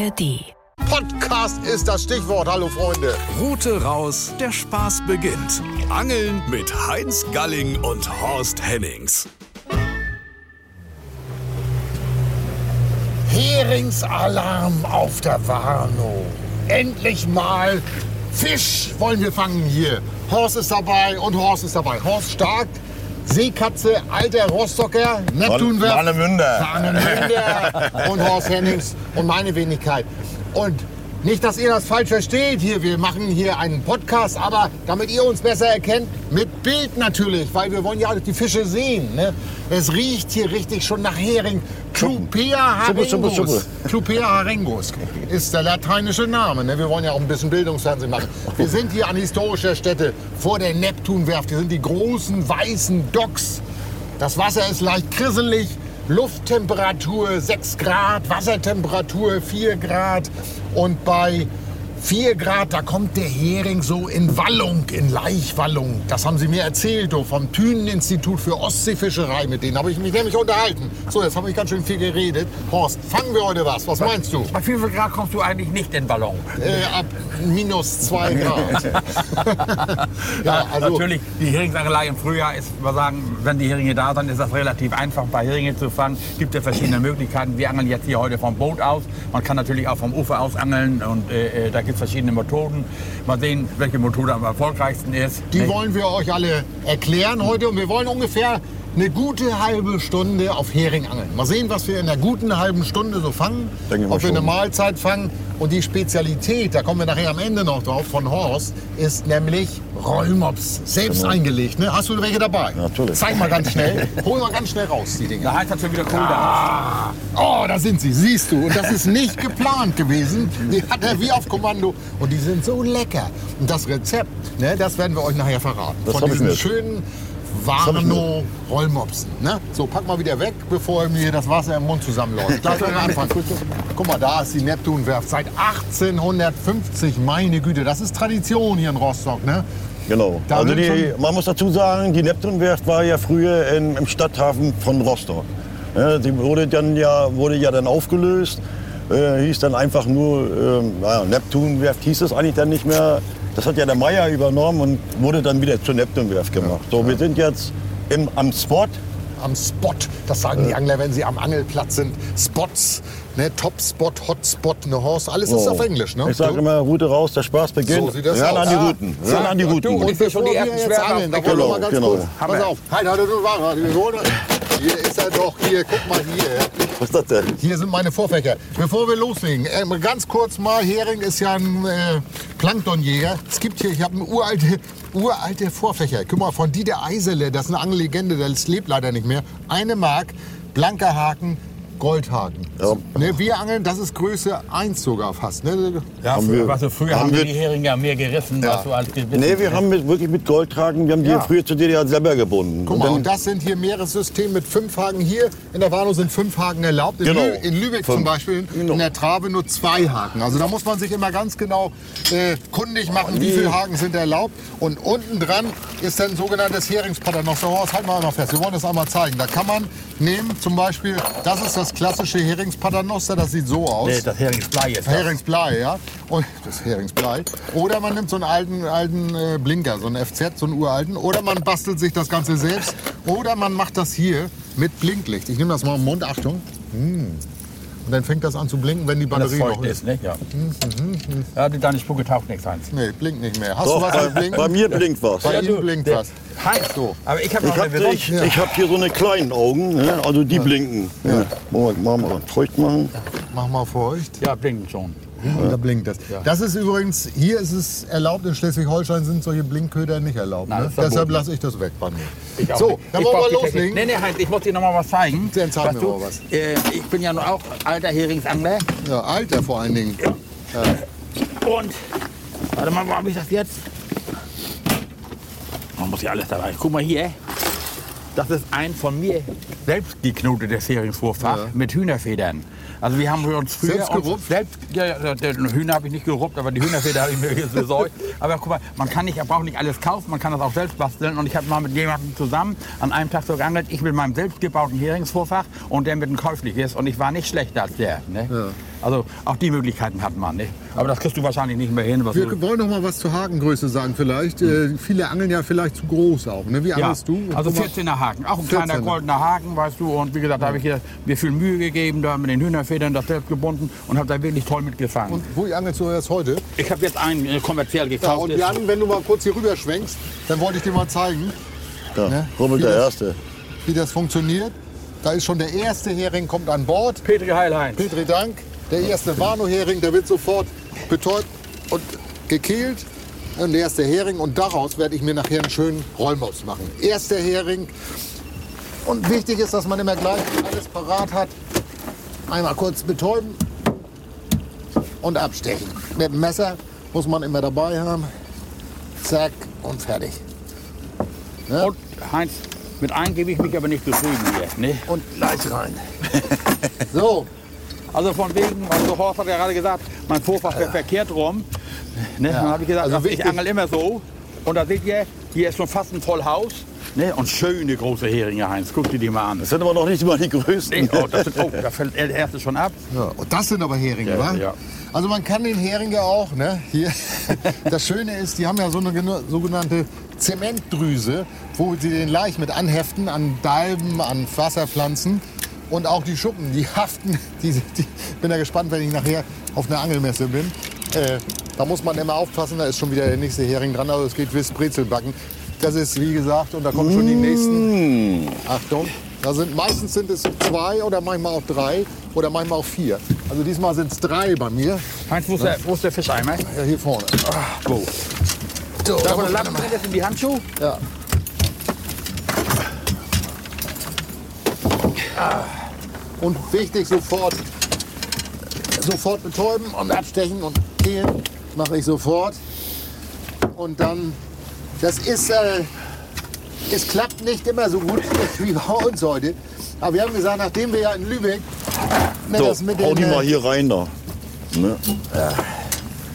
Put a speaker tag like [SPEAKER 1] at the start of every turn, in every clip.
[SPEAKER 1] ARD.
[SPEAKER 2] Podcast ist das Stichwort. Hallo Freunde.
[SPEAKER 3] Route raus, der Spaß beginnt. Angeln mit Heinz Galling und Horst Hennings.
[SPEAKER 2] Heringsalarm auf der Warnow. Endlich mal Fisch wollen wir fangen hier. Horst ist dabei und Horst ist dabei. Horst Stark, Seekatze, alter Rostocker, Neptunwerft.
[SPEAKER 4] Warnemünde.
[SPEAKER 2] Warnemünde und Horst Hennings und meine Wenigkeit. Und nicht, dass ihr das falsch versteht hier. Wir machen hier einen Podcast, aber damit ihr uns besser erkennt, mit Bild natürlich, weil wir wollen ja die Fische sehen. Ne? Es riecht hier richtig schon nach Hering. Clupea harengus. Clupea harengus ist der lateinische Name. Ne? Wir wollen ja auch ein bisschen Bildungsfernsehen machen. Wir sind hier an historischer Stätte vor der Neptunwerft. Hier sind die großen weißen Docks. Das Wasser ist leicht krisselig. Lufttemperatur 6 Grad, Wassertemperatur 4 Grad. Und bei 4 Grad, da kommt der Hering so in Wallung, in Laichwallung. Das haben sie mir erzählt, du, vom Thünen-Institut für Ostseefischerei. Mit denen habe ich mich nämlich unterhalten. So, jetzt habe ich ganz schön viel geredet. Horst, fangen wir heute was? Was meinst du?
[SPEAKER 5] Bei wie viel Grad kommst du eigentlich nicht in Ballon?
[SPEAKER 2] Äh, ab minus 2 Grad. ja, also,
[SPEAKER 5] Natürlich, die Heringsangelei im Frühjahr ist, wir sagen, wenn die Heringe da sind, ist das relativ einfach, ein paar Heringe zu fangen. gibt ja verschiedene Möglichkeiten. Wir angeln jetzt hier heute vom Boot aus. Man kann natürlich auch vom Ufer aus angeln und äh, äh, da gibt es verschiedene Methoden. Mal sehen, welche Methode am erfolgreichsten ist.
[SPEAKER 2] Die wollen wir euch alle erklären heute und wir wollen ungefähr eine gute halbe Stunde auf Hering angeln. Mal sehen, was wir in einer guten halben Stunde so fangen.
[SPEAKER 4] Denke
[SPEAKER 2] Ob wir eine
[SPEAKER 4] schon.
[SPEAKER 2] Mahlzeit fangen. Und die Spezialität, da kommen wir nachher am Ende noch drauf, von Horst, ist nämlich Rollmops. Selbst eingelegt. Ne? Hast du welche dabei?
[SPEAKER 4] Genau. Natürlich.
[SPEAKER 2] Zeig mal ganz schnell. Hol mal ganz schnell raus, die Dinger.
[SPEAKER 5] Da heißt das schon wieder cool da.
[SPEAKER 2] Oh, da sind sie, siehst du. Und das ist nicht geplant gewesen. Die hat er wie auf Kommando. Und die sind so lecker. Und das Rezept, ne, das werden wir euch nachher verraten.
[SPEAKER 4] Das
[SPEAKER 2] Von diesen schönen Warnow Rollmopsen. Ne? So, pack mal wieder weg, bevor mir das Wasser im Mund zusammenläuft. Gleich am Anfang. Guck mal, da ist die Neptunwerft. Seit 1850, meine Güte. Das ist Tradition hier in Rostock. Ne?
[SPEAKER 4] Genau.
[SPEAKER 2] Da
[SPEAKER 4] also die, man muss dazu sagen, die Neptunwerft war ja früher in, im Stadthafen von Rostock. Ja, die wurde, dann ja, wurde ja dann aufgelöst, äh, hieß dann einfach nur, ähm, naja, Neptunwerft hieß es eigentlich dann nicht mehr. Das hat ja der Meier übernommen und wurde dann wieder zur Neptunwerft gemacht. so, wir sind jetzt im, am Spot.
[SPEAKER 2] am Spot. Das sagen die Angler, wenn sie am Angelplatz sind. Spots, ne? Top-Spot, Hotspot, ne Horst. Alles ist
[SPEAKER 4] So.
[SPEAKER 2] auf Englisch, ne?
[SPEAKER 4] Ich sage immer, Route raus, der Spaß beginnt.
[SPEAKER 2] So sieht das
[SPEAKER 4] Ran
[SPEAKER 2] aus.
[SPEAKER 4] an die
[SPEAKER 2] Ah.
[SPEAKER 4] Routen. Ran an die
[SPEAKER 5] Ja,
[SPEAKER 4] Routen.
[SPEAKER 5] du,
[SPEAKER 2] Und
[SPEAKER 5] Ich will schon die
[SPEAKER 2] wir
[SPEAKER 5] ersten Schwerter
[SPEAKER 2] angeln, da wollen wir mal ganz
[SPEAKER 4] Genau,
[SPEAKER 2] kurz.
[SPEAKER 5] genau.
[SPEAKER 2] Pass auf. Halt, halt, du, warte, wir holen- Hier ist er doch, hier, guck mal hier.
[SPEAKER 4] Was ist das denn?
[SPEAKER 2] Hier sind meine Vorfächer. Bevor wir loslegen, äh, ganz kurz mal, Hering ist ja ein äh, Planktonjäger. Es gibt hier, ich habe eine uralte, uralte Vorfächer. Guck mal, von Dieter Eisele, das ist eine Angellegende, das lebt leider nicht mehr. Eine Mark, blanker Haken, Goldhaken.
[SPEAKER 4] Ja.
[SPEAKER 2] Ne, wir angeln, das ist Größe 1 sogar fast. Ne?
[SPEAKER 5] Ja,
[SPEAKER 4] Haben
[SPEAKER 5] früher,
[SPEAKER 4] wir-
[SPEAKER 5] was, früher
[SPEAKER 4] haben
[SPEAKER 5] haben
[SPEAKER 4] wir-
[SPEAKER 5] die Heringe ja mehr gerissen,
[SPEAKER 2] Ja.
[SPEAKER 5] was du als gewissen.
[SPEAKER 4] Nee, wir haben mit, wirklich mit Goldhaken, wir haben die
[SPEAKER 5] Ja.
[SPEAKER 4] früher zu DDR selber gebunden.
[SPEAKER 2] Guck
[SPEAKER 4] Und
[SPEAKER 2] mal, und das sind hier Meeressystem mit fünf Haken. Hier in der Warnow sind fünf Haken erlaubt. In,
[SPEAKER 4] Genau.
[SPEAKER 2] Lü in Lübeck zum
[SPEAKER 4] Fünf.
[SPEAKER 2] Beispiel,
[SPEAKER 4] Genau.
[SPEAKER 2] in der Trave nur zwei Haken. Also da muss man sich immer ganz genau äh, kundig machen, wie viele Haken sind erlaubt. Und unten dran ist dann ein sogenanntes Heringspaternoster. Horst, halt mal einmal fest. Wir wollen das einmal zeigen. Da kann man nehmen, zum Beispiel, das ist das klassische Heringspaternoster. Das sieht so aus.
[SPEAKER 5] Nee, das Heringsblei ist das.
[SPEAKER 2] Heringsblei, ja. Und das Heringsblei. Oder man nimmt so einen alten, alten äh, Blinker, so einen FZ, so einen uralten. Oder man bastelt sich das Ganze selbst. Oder man macht das hier mit Blinklicht. Ich nehme das mal im Mund, Achtung. Hm. Und dann fängt das an zu blinken, wenn die
[SPEAKER 5] Wenn das
[SPEAKER 2] Batterie
[SPEAKER 5] feucht
[SPEAKER 2] noch
[SPEAKER 5] ist, ne? Ja. Ja, die- deine Spucke taucht nichts, Heinz.
[SPEAKER 2] Nee, blinkt nicht mehr. Hast
[SPEAKER 4] Doch,
[SPEAKER 2] du was
[SPEAKER 4] bei,
[SPEAKER 2] mit Blinken?
[SPEAKER 4] bei mir blinkt was.
[SPEAKER 2] Bei
[SPEAKER 5] Ja,
[SPEAKER 2] Ihnen
[SPEAKER 5] du,
[SPEAKER 2] blinkt
[SPEAKER 5] der-
[SPEAKER 2] was.
[SPEAKER 5] Heinz,
[SPEAKER 2] So.
[SPEAKER 5] aber ich habe noch
[SPEAKER 4] Ich
[SPEAKER 5] eine
[SPEAKER 4] habe ich, ich hab hier so eine kleinen Augen, ne? also die blinken. Ja. Moment, machen wir mal feucht machen.
[SPEAKER 2] Mach mal feucht.
[SPEAKER 5] Ja, blinken schon.
[SPEAKER 2] Da blinkt das. Das ist übrigens, hier ist es erlaubt, in Schleswig-Holstein sind solche Blinkköder nicht erlaubt.
[SPEAKER 5] Nein,
[SPEAKER 2] ne? Deshalb lasse ich das weg bei mir.
[SPEAKER 5] Ich auch
[SPEAKER 2] So,
[SPEAKER 5] nicht.
[SPEAKER 2] dann
[SPEAKER 5] Ich
[SPEAKER 2] wollen wir loslegen.
[SPEAKER 5] Nee, nee, Heinz, ich muss dir noch mal was zeigen.
[SPEAKER 2] Dann zeig mir mal was.
[SPEAKER 5] Äh, ich bin ja nun auch alter Heringsangler.
[SPEAKER 2] Ja, Alter vor allen Dingen.
[SPEAKER 5] Und, warte mal, wo habe ich das jetzt? Man muss ja alles dabei. Guck mal hier. Das ist ein von mir selbst geknotetes Heringswurffach
[SPEAKER 2] Ja.
[SPEAKER 5] mit Hühnerfedern. Also wir haben uns früher
[SPEAKER 2] Selbst gerupft?
[SPEAKER 5] selbst ja, ja, Hühner habe ich nicht geruppt, aber die Hühnerfeder habe ich mir jetzt besorgt. Aber guck mal, man kann nicht, man braucht nicht alles kaufen, man kann das auch selbst basteln. Und ich habe mal mit jemandem zusammen an einem Tag so geangelt, ich mit meinem selbstgebauten Heringsvorfach und der mit einem käufliches. Und ich war nicht schlechter als der. Ne? Also auch die Möglichkeiten hat man. Ne? Aber das kriegst du wahrscheinlich nicht mehr hin. Was du,
[SPEAKER 2] Wir wollen noch mal was zur Hakengröße sagen vielleicht. Äh, viele angeln ja vielleicht zu groß auch. Ne? Wie
[SPEAKER 5] ja,
[SPEAKER 2] angelst du?
[SPEAKER 5] also
[SPEAKER 2] Guck mal.
[SPEAKER 5] 14er Haken, auch ein kleiner
[SPEAKER 2] 14er.
[SPEAKER 5] goldener Haken, weißt du. Und wie gesagt, da habe ich hier mir viel Mühe gegeben, da mit den Hühnerfedern das selbst gebunden und habe da wirklich toll mitgefangen.
[SPEAKER 2] Und wo angelst du erst heute?
[SPEAKER 5] ich habe jetzt einen äh, kommerziell
[SPEAKER 2] Ja,
[SPEAKER 5] gekauft.
[SPEAKER 2] und
[SPEAKER 5] ist-
[SPEAKER 2] Jan, wenn du mal kurz hier rüber schwenkst, dann wollte ich dir mal zeigen,
[SPEAKER 4] Da
[SPEAKER 2] Ne?
[SPEAKER 4] rubbelt der
[SPEAKER 2] Wie das-
[SPEAKER 4] Erste.
[SPEAKER 2] wie das funktioniert. Da ist schon der erste Hering, kommt an Bord.
[SPEAKER 5] Petri Heilheinz.
[SPEAKER 2] Petri Dank, der erste Warnow-Hering, der wird sofort betäubt und gekehlt. Und der erste Hering und daraus werde ich mir nachher einen schönen Rollmops machen. Erster Hering. Und wichtig ist, dass man immer gleich alles parat hat. Einmal kurz betäuben und abstechen. Mit dem Messer muss man immer dabei haben. Zack und fertig.
[SPEAKER 5] Und Heinz, mit einem gebe ich mich aber nicht zufrieden hier. Ne?
[SPEAKER 2] Und gleich rein. so,
[SPEAKER 5] Also von wegen, also Horst hat ja gerade gesagt, mein Vorfach wäre verkehrt rum. Ne? Dann habe ich gesagt,
[SPEAKER 2] Also
[SPEAKER 5] ich angel immer so. Und da seht ihr, hier ist schon fast ein Vollhaus. Ne? Und schöne große Heringe, Heinz. Guck dir die mal an.
[SPEAKER 4] Das sind aber noch nicht mal die größten.
[SPEAKER 5] Nee, oh, das sind, oh, da fällt der erste schon ab.
[SPEAKER 2] Ja, und das sind aber Heringe,
[SPEAKER 5] Ja,
[SPEAKER 2] wa?
[SPEAKER 5] ja.
[SPEAKER 2] Also man kann den Heringe auch, ne? Hier. Das Schöne ist, die haben ja so eine sogenannte Zementdrüse, wo sie den Laich mit anheften an Dalben, an Wasserpflanzen. Und auch die Schuppen, die haften. Die, die, bin ja gespannt, wenn ich nachher auf einer Angelmesse bin. Äh, da muss man immer aufpassen, da ist schon wieder der nächste Hering dran. Also es geht bis Brezelbacken. Das ist wie gesagt, und da kommen schon die nächsten. Achtung, da sind, meistens sind es zwei oder manchmal auch drei oder manchmal auch vier. Also diesmal sind es drei bei mir.
[SPEAKER 5] Heinz, wo ist der, wo ist der Fischeimer?
[SPEAKER 2] Ja, hier vorne.
[SPEAKER 5] Wo?
[SPEAKER 2] So,
[SPEAKER 5] Da, wo der Lappen drin ist, in die Handschuhe?
[SPEAKER 2] ja. Ah. Und wichtig, sofort, sofort betäuben und abstechen und kehlen. Mache ich sofort. Und dann, das ist, äh, es klappt nicht immer so gut wie bei uns heute. Aber wir haben gesagt, nachdem wir ja in Lübeck ne,
[SPEAKER 4] So,
[SPEAKER 2] das mit
[SPEAKER 4] hau
[SPEAKER 2] den,
[SPEAKER 4] die
[SPEAKER 2] äh,
[SPEAKER 4] mal hier rein da. Ne?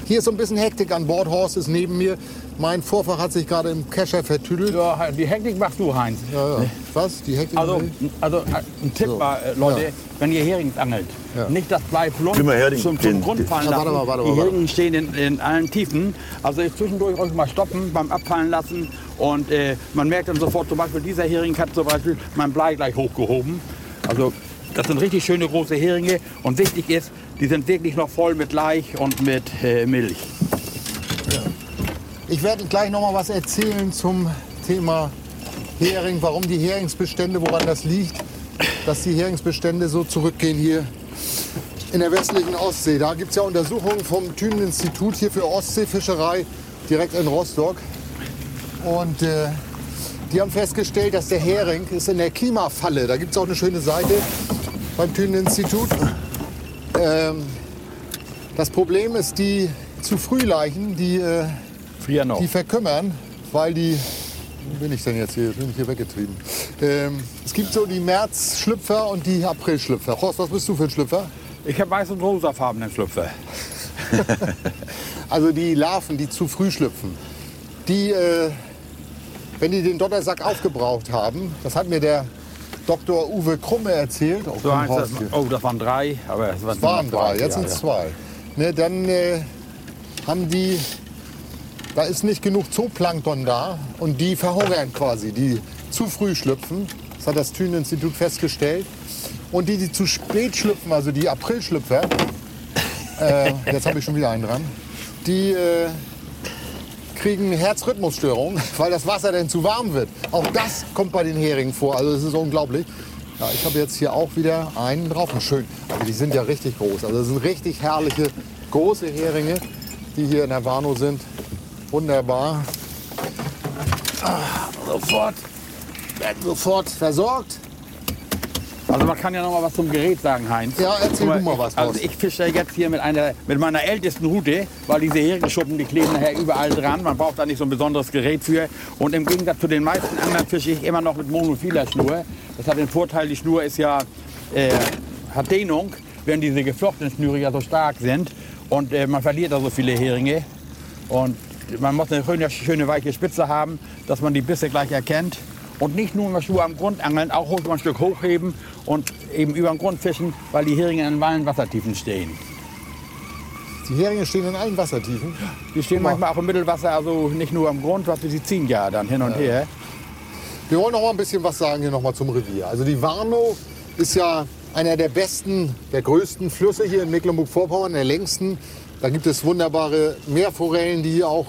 [SPEAKER 2] Hier ist so ein bisschen Hektik an Bord. Horst ist neben mir. Mein Vorfach hat sich gerade im Kescher vertüdelt.
[SPEAKER 5] Ja, die Hektik machst du, Heinz.
[SPEAKER 2] Ja, ja. Was? Die Hektik?
[SPEAKER 5] Also, also äh, ein Tipp
[SPEAKER 2] So.
[SPEAKER 5] war, äh, Leute,
[SPEAKER 2] Ja.
[SPEAKER 5] wenn ihr Herings angelt,
[SPEAKER 2] Ja.
[SPEAKER 5] nicht das Blei plump zum, zum Grund fallen
[SPEAKER 2] Ja,
[SPEAKER 5] lassen.
[SPEAKER 2] warte mal, warte mal,
[SPEAKER 5] die
[SPEAKER 2] warte
[SPEAKER 5] Heringen stehen in, in allen Tiefen. Also zwischendurch euch mal stoppen beim Abfallen lassen. Und äh, man merkt dann sofort, zum Beispiel dieser Hering hat zum Beispiel mein Blei gleich hochgehoben. Also das sind richtig schöne große Heringe. Und wichtig ist, die sind wirklich noch voll mit Laich und mit äh, Milch.
[SPEAKER 2] Ich werde gleich noch mal was erzählen zum Thema Hering, warum die Heringsbestände, woran das liegt, dass die Heringsbestände so zurückgehen hier in der westlichen Ostsee. Da gibt es ja Untersuchungen vom Thünen-Institut hier für Ostseefischerei direkt in Rostock. Und äh, die haben festgestellt, dass der Hering ist in der Klimafalle. Da gibt es auch eine schöne Seite beim Thünen-Institut. Ähm, das Problem ist die zu Frühleichen, die äh,
[SPEAKER 5] Früher noch.
[SPEAKER 2] die verkümmern, weil die. Wo bin ich denn jetzt hier? Jetzt bin ich hier weggetrieben. Ähm, es gibt so die März-Schlüpfer und die April-Schlüpfer. Horst, was bist du für ein Schlüpfer?
[SPEAKER 5] Ich habe weiß und rosafarbenen Schlüpfer.
[SPEAKER 2] Also die Larven, die zu früh schlüpfen. Die, äh, wenn die den Dottersack aufgebraucht haben, das hat mir der Dr. Uwe Krumme erzählt. Oh,
[SPEAKER 5] So
[SPEAKER 2] komm,
[SPEAKER 5] heißt das, oh, das waren drei, aber es
[SPEAKER 2] Es waren
[SPEAKER 5] noch
[SPEAKER 2] drei, jetzt
[SPEAKER 5] ja,
[SPEAKER 2] sind es
[SPEAKER 5] ja.
[SPEAKER 2] zwei. Ne, dann äh, haben die, da ist nicht genug Zooplankton da und die verhungern quasi, die zu früh schlüpfen. Das hat das Thünen-Institut festgestellt. Und die, die zu spät schlüpfen, also die Aprilschlüpfer, äh, jetzt habe ich schon wieder einen dran, die äh, kriegen Herzrhythmusstörungen, weil das Wasser dann zu warm wird. Auch das kommt bei den Heringen vor, also das ist unglaublich. Ja, ich habe jetzt hier auch wieder einen drauf. Und schön, aber die sind ja richtig groß. Also das sind richtig herrliche, große Heringe, die hier in der Warnow sind. Wunderbar. Ah, sofort, werden sofort versorgt.
[SPEAKER 5] Also man kann ja noch mal was zum Gerät sagen, Heinz.
[SPEAKER 2] Ja, erzähl
[SPEAKER 5] Guck
[SPEAKER 2] du mal was,
[SPEAKER 5] also ich fische jetzt hier mit, einer, mit meiner ältesten Rute, weil diese Heringschuppen, die kleben nachher überall dran. Man braucht da nicht so ein besonderes Gerät für. Und im Gegensatz zu den meisten anderen fische ich immer noch mit monophiler Schnur. Das hat den Vorteil, die Schnur ist ja, äh, hat Dehnung, während diese geflochtenen Schnüre ja so stark sind. Und äh, man verliert da so viele Heringe. Und man muss eine schöne, schöne weiche Spitze haben, dass man die Bisse gleich erkennt. Und nicht nur der Schuhe am Grund angeln, auch hoch, ein Stück hochheben und eben über den Grund fischen, weil die Heringe in allen Wassertiefen stehen.
[SPEAKER 2] Die Heringe stehen in allen Wassertiefen.
[SPEAKER 5] Die stehen manchmal auch im Mittelwasser, also nicht nur am Grund, was sie ziehen ja dann hin und her.
[SPEAKER 2] Wir wollen noch mal ein bisschen was sagen hier noch mal zum Revier. Also die Warnow ist ja einer der besten, der größten Flüsse hier in Mecklenburg-Vorpommern, der längsten. Da gibt es wunderbare Meerforellen, die hier auch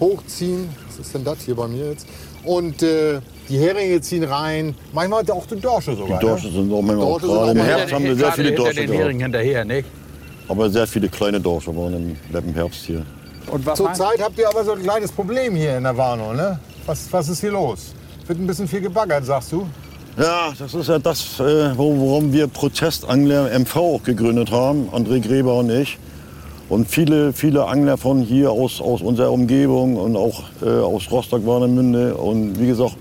[SPEAKER 2] hochziehen. Was ist denn das hier bei mir jetzt? Und äh, die Heringe ziehen rein. Manchmal auch die Dorsche sogar.
[SPEAKER 4] Die Dorsche
[SPEAKER 2] ne?
[SPEAKER 4] sind auch manchmal,
[SPEAKER 2] Dorsche auch
[SPEAKER 4] im Herbst haben wir sehr viele Dorsche
[SPEAKER 5] den
[SPEAKER 4] gehabt.
[SPEAKER 5] Heringen hinterher, nicht?
[SPEAKER 4] Aber sehr viele kleine Dorsche waren im, im Herbst hier.
[SPEAKER 2] Zurzeit habt ihr aber so ein kleines Problem hier in der Warnow, ne? Was, was ist hier los? Wird ein bisschen viel gebaggert, sagst du?
[SPEAKER 4] Ja, das ist ja das, äh, wo- worum wir Protestangler MV auch gegründet haben, André Gräber und ich. Und viele, viele Angler von hier aus, aus unserer Umgebung und auch äh, aus Rostock, Warnemünde. Und wie gesagt,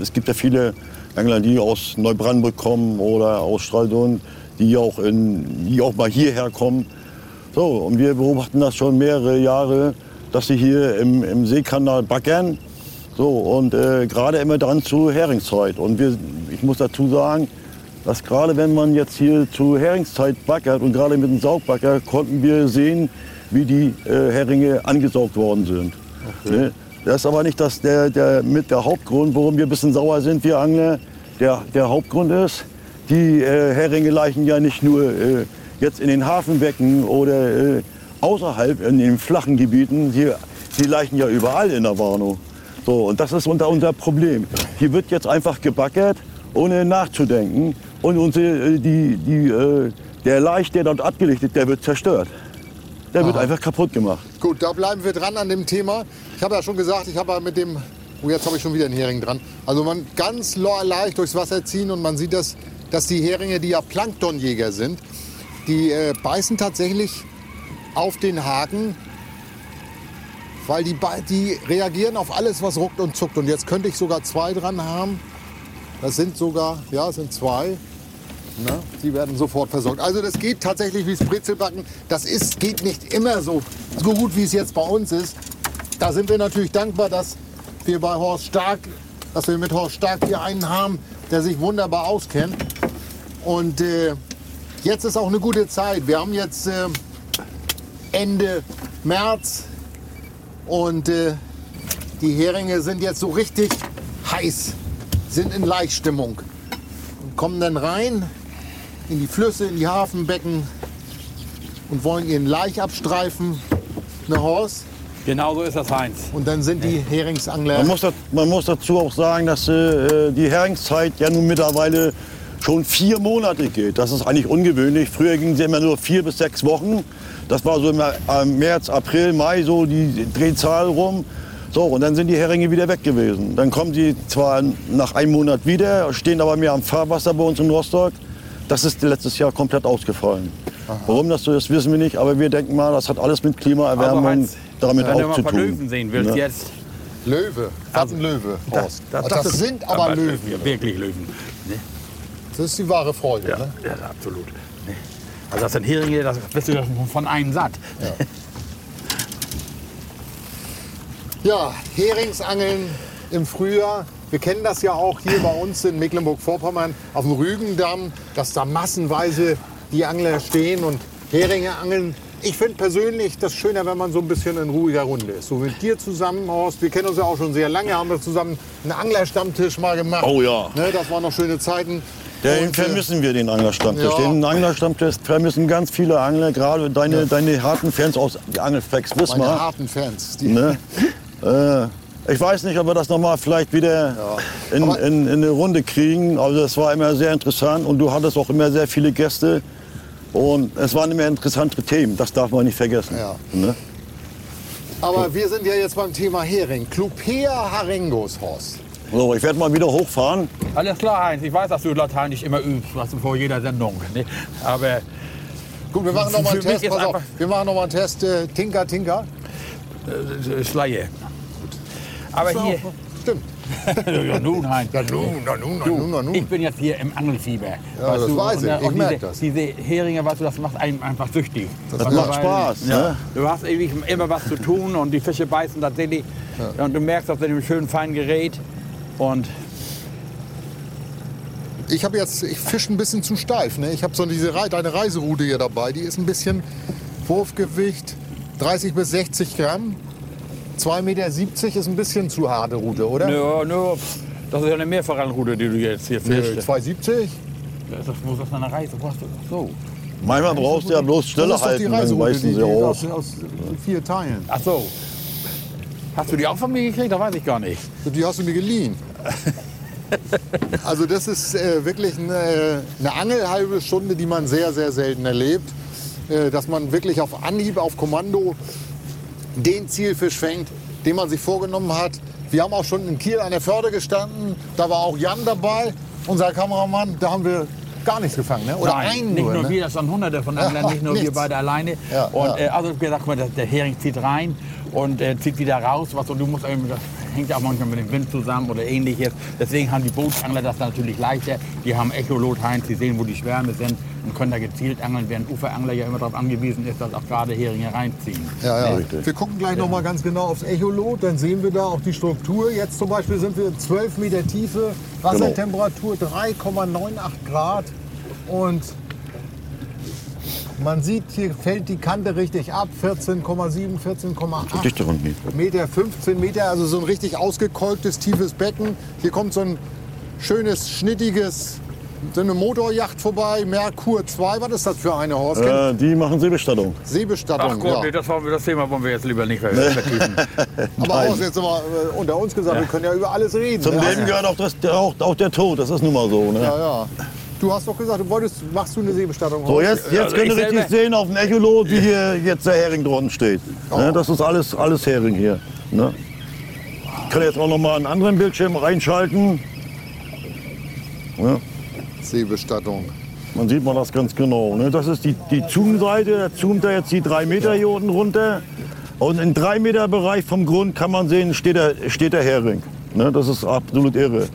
[SPEAKER 4] es gibt ja viele Angler, die aus Neubrandenburg kommen oder aus Stralsund, die auch, in, die auch mal hierher kommen. So, und wir beobachten das schon mehrere Jahre, dass sie hier im, im Seekanal baggern. So, und äh, gerade immer dann zur Heringszeit. Und wir, ich muss dazu sagen, dass gerade wenn man jetzt hier zur Heringszeit baggert und gerade mit dem Saugbagger konnten wir sehen, wie die äh, Heringe angesaugt worden sind. Ne? Das ist aber nicht das, der, der, mit der Hauptgrund, warum wir ein bisschen sauer sind, wir Angler. Der, der Hauptgrund ist, die äh, Heringe laichen ja nicht nur äh, jetzt in den Hafenbecken oder äh, außerhalb in den flachen Gebieten, die, die laichen ja überall in der Warnow. So, und das ist unser, unser Problem. Hier wird jetzt einfach gebaggert, ohne nachzudenken. Und unsere, äh, die, die, äh, der Laich, der dort abgelegt ist, der wird zerstört. Der wird einfach kaputt gemacht.
[SPEAKER 2] Gut, da bleiben wir dran an dem Thema. Ich habe ja schon gesagt, ich habe ja mit dem. Oh, jetzt habe ich schon wieder einen Hering dran. Also man ganz leicht durchs Wasser ziehen und man sieht, dass, dass die Heringe, die ja Planktonjäger sind, die äh, beißen tatsächlich auf den Haken, weil die, die reagieren auf alles, was ruckt und zuckt. Und jetzt könnte ich sogar zwei dran haben. Das sind sogar, ja, sind zwei. Ne? Die werden sofort versorgt. Also das geht tatsächlich wie das Brezelbacken. Das ist, geht nicht immer so, so gut, wie es jetzt bei uns ist. Da sind wir natürlich dankbar, dass wir bei Horst Stark, dass wir mit Horst Stark hier einen haben, der sich wunderbar auskennt. Und äh, jetzt ist auch eine gute Zeit. Wir haben jetzt äh, Ende März und äh, die Heringe sind jetzt so richtig heiß, sind in Laichstimmung und kommen dann rein in die Flüsse, in die Hafenbecken und wollen ihren Laich abstreifen, ne Horst.
[SPEAKER 5] Genau so ist das, Heinz.
[SPEAKER 2] Und dann sind die Heringsangler.
[SPEAKER 4] Man muss, man muss dazu auch sagen, dass äh, die Heringszeit ja nun mittlerweile schon vier Monate geht. Das ist eigentlich ungewöhnlich. Früher ging sie immer nur vier bis sechs Wochen. Das war so im äh, März, April, Mai so die Drehzahl rum. So, und dann sind die Heringe wieder weg gewesen. Dann kommen sie zwar nach einem Monat wieder, stehen aber mehr am Fahrwasser bei uns in Rostock. Das ist letztes Jahr komplett ausgefallen. Warum das so ist, wissen wir nicht. Aber wir denken mal, das hat alles mit Klimaerwärmung
[SPEAKER 5] Also Heinz,
[SPEAKER 4] damit
[SPEAKER 5] wenn du
[SPEAKER 4] auch
[SPEAKER 5] mal
[SPEAKER 4] zu
[SPEAKER 5] von
[SPEAKER 4] tun.
[SPEAKER 5] Löwen sehen willst
[SPEAKER 4] Ne?
[SPEAKER 5] jetzt.
[SPEAKER 2] Löwe, ein Löwe, Horst. Das,
[SPEAKER 5] ist-
[SPEAKER 2] sind aber Löwen.
[SPEAKER 5] Ja, wirklich Löwen. Ne?
[SPEAKER 2] Das ist die wahre Freude.
[SPEAKER 5] Ja,
[SPEAKER 2] Ne?
[SPEAKER 5] ja, absolut. Ne? Also das sind Heringe, das bist du ja von einem satt.
[SPEAKER 2] Ja, Heringsangeln im Frühjahr. Wir kennen das ja auch hier bei uns in Mecklenburg-Vorpommern auf dem Rügendamm, dass da massenweise die Angler stehen und Heringe angeln. Ich finde persönlich das schöner, wenn man so ein bisschen in ruhiger Runde ist. So mit dir zusammen, Horst. Wir kennen uns ja auch schon sehr lange, haben wir zusammen einen Anglerstammtisch mal gemacht.
[SPEAKER 4] Oh ja.
[SPEAKER 2] Ne, das waren noch schöne Zeiten.
[SPEAKER 4] Den
[SPEAKER 2] Und, äh,
[SPEAKER 4] vermissen wir, den Anglerstammtisch.
[SPEAKER 2] Ja.
[SPEAKER 4] Den Anglerstammtisch vermissen ganz viele Angler, gerade deine, deine harten Fans aus Angelflex
[SPEAKER 2] meine
[SPEAKER 4] Wismar.
[SPEAKER 2] harten Fans. Die,
[SPEAKER 4] Ne? äh, ich weiß nicht, ob wir das noch mal vielleicht wieder in,
[SPEAKER 2] Aber-
[SPEAKER 4] in, in eine Runde kriegen. Also das war immer sehr interessant und du hattest auch immer sehr viele Gäste. Und es waren immer interessantere Themen, das darf man nicht vergessen.
[SPEAKER 2] Ja.
[SPEAKER 4] Ne?
[SPEAKER 2] Aber wir sind ja jetzt beim Thema Hering. Clupea harengus, Horst.
[SPEAKER 4] So, ich werde mal wieder hochfahren.
[SPEAKER 5] Alles klar, Heinz. Ich weiß, dass du Latein nicht immer übst, was du vor jeder Sendung. Ne? Aber
[SPEAKER 2] Gut, wir machen noch mal einen Test. Pass auf. Wir machen noch mal einen Test. Äh, Tinker, Tinker.
[SPEAKER 5] äh, Schleie. Aber hier,
[SPEAKER 2] Stimmt.
[SPEAKER 5] ja, nun, Heinz.
[SPEAKER 2] Ja, nun, na nun, na
[SPEAKER 5] Du,
[SPEAKER 2] nun, na nun.
[SPEAKER 5] Ich bin jetzt hier im Angelfieber.
[SPEAKER 2] Ja, das weiß ich.
[SPEAKER 5] und, äh,
[SPEAKER 2] Ich
[SPEAKER 5] und
[SPEAKER 2] merk
[SPEAKER 5] diese,
[SPEAKER 2] das.
[SPEAKER 5] Diese Heringe, weißt du, das macht einen einfach süchtig.
[SPEAKER 4] Das
[SPEAKER 5] Also,
[SPEAKER 4] macht Spaß,
[SPEAKER 5] Ja.
[SPEAKER 4] ne?
[SPEAKER 5] Du hast ewig immer was zu tun und die Fische beißen tatsächlich. Und du merkst das in dem schönen feinen Gerät. Und
[SPEAKER 2] Ich habe jetzt, ich fische ein bisschen zu steif. Ne? Ich habe so diese Rei- deine Reiseroute hier dabei. Die ist ein bisschen Wurfgewicht 30 bis 60 Gramm. 2,70 Meter ist ein bisschen zu harte Route, oder?
[SPEAKER 5] nö, nö, das ist ja eine Mehrfachanroute, die du jetzt hier
[SPEAKER 2] Nö,
[SPEAKER 5] fischst.
[SPEAKER 2] 2,70?
[SPEAKER 5] Das ist, wo ist das eine Reise? So.
[SPEAKER 4] Manchmal brauchst du ja bloß Stille halten, dann
[SPEAKER 2] die,
[SPEAKER 4] sie auch.
[SPEAKER 2] aus, aus vier Teilen.
[SPEAKER 5] Ach so. Hast du die auch von mir gekriegt? Da weiß ich gar nicht.
[SPEAKER 2] Die hast du mir geliehen. Also das ist äh, wirklich eine, eine Angelhalbe Stunde, die man sehr, sehr selten erlebt. Äh, dass man wirklich auf Anhieb, auf Kommando den Zielfisch fängt, den man sich vorgenommen hat. Wir haben auch schon in Kiel an der Förde gestanden. Da war auch Jan dabei, unser Kameramann. Da haben wir gar nichts gefangen, ne? oder
[SPEAKER 5] Nein,
[SPEAKER 2] einen
[SPEAKER 5] nicht
[SPEAKER 2] nur. ne?
[SPEAKER 5] wir, das sind hunderte von Anglern,
[SPEAKER 2] Ja,
[SPEAKER 5] nicht nur wir beide alleine.
[SPEAKER 2] Ja,
[SPEAKER 5] und
[SPEAKER 2] ja.
[SPEAKER 5] Äh, also gesagt, der, Hering zieht rein und äh, zieht wieder raus. Was, und du musst irgendwie, das hängt ja auch manchmal mit dem Wind zusammen oder ähnliches. Deswegen haben die Bootsangler das natürlich leichter. Die haben Echolot, Heinz, die sehen, wo die Schwärme sind und können da gezielt angeln, während Uferangler ja immer darauf angewiesen ist, dass auch gerade Heringe reinziehen.
[SPEAKER 2] Ja, ja.
[SPEAKER 4] Richtig.
[SPEAKER 2] Wir gucken gleich noch mal ganz genau aufs Echolot, dann sehen wir da auch die Struktur. Jetzt zum Beispiel sind wir 12 Meter Tiefe, Wassertemperatur 3,98 Grad und man sieht, hier fällt die Kante richtig ab, 14,7, 14,8
[SPEAKER 4] Dichteren hier.
[SPEAKER 2] Meter, 15 Meter, also so ein richtig ausgekolktes, tiefes Becken. Hier kommt so ein schönes, schnittiges, so eine Motorjacht vorbei, Merkur 2, was ist das für eine Horst?
[SPEAKER 4] Äh, die machen Seebestattung.
[SPEAKER 2] Seebestattung,
[SPEAKER 5] Ach Gott,
[SPEAKER 2] ja.
[SPEAKER 5] nee, das, wir, das Thema wollen wir jetzt lieber nicht vertiefen.
[SPEAKER 2] Aber. Horst, jetzt mal äh, unter uns gesagt, wir können ja über alles reden.
[SPEAKER 4] Zum
[SPEAKER 2] ne?
[SPEAKER 4] Leben gehört auch, das, der, auch, auch der Tod, das ist nun mal so. Ne?
[SPEAKER 2] Ja, ja. Du hast doch gesagt, du wolltest, machst du eine Seebestattung?
[SPEAKER 4] So, jetzt, jetzt
[SPEAKER 5] Also
[SPEAKER 4] könnt ihr
[SPEAKER 5] ich
[SPEAKER 4] richtig sehen auf dem Echolot, wie hier jetzt der Hering drunten steht. Ne? Das ist alles, alles Hering hier. Ne? Ich kann jetzt auch noch mal einen anderen Bildschirm reinschalten. Ne?
[SPEAKER 2] Seebestattung.
[SPEAKER 4] Man sieht man das ganz genau. Ne? Das ist die, die Zoom-Seite. Da zoomt er jetzt die drei Meter hier unten runter. Und im drei Meter Bereich vom Grund kann man sehen, steht der, steht der Hering. Ne? Das ist absolut irre.